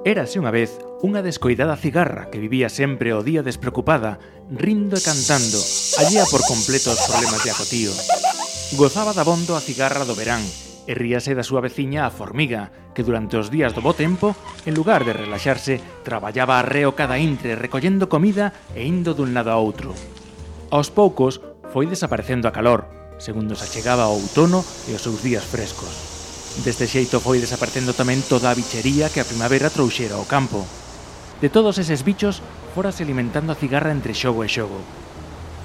Érase unha vez unha descoidada cigarra que vivía sempre o día despreocupada, rindo e cantando, allía por completo os problemas de acotío. Gozaba da bondo a cigarra do verán e ríase da súa veciña a formiga, que durante os días do bo tempo, en lugar de relaxarse, traballaba arreo cada intre recollendo comida e indo dun lado a outro. Aos poucos foi desaparecendo a calor, segundo se achegaba o outono e os seus días frescos. Deste xeito foi desaparecendo tamén toda a bichería que a primavera trouxera ao campo. De todos eses bichos, forase alimentando a cigarra entre xogo e xogo.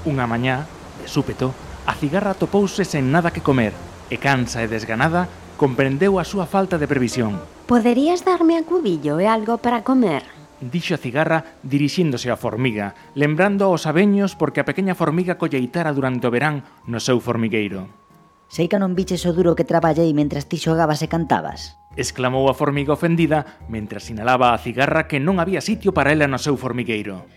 Unha mañá, de súpeto, a cigarra topouse sen nada que comer e cansa e desganada comprendeu a súa falta de previsión. Poderías darme a cubillo e algo para comer? Dixo a cigarra dirixíndose á formiga, lembrando aos abeños porque a pequena formiga colleitara durante o verán no seu formigueiro. Sei que non biches o duro que traballei mentras ti xogabas e cantabas? Exclamou a formiga ofendida mentras sinalaba a cigarra que non había sitio para ela no seu formigueiro.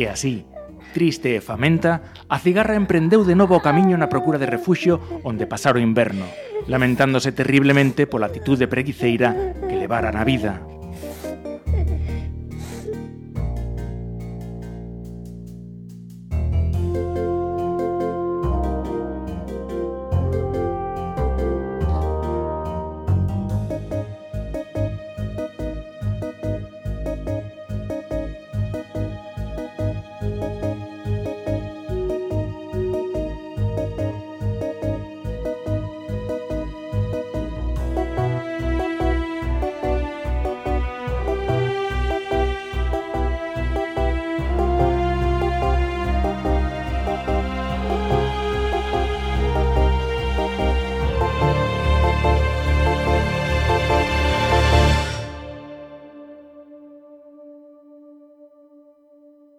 E así, triste e famenta, a cigarra emprendeu de novo o camiño na procura de refuxio onde pasar o inverno, lamentándose terriblemente pola atitude preguiceira que levara na vida.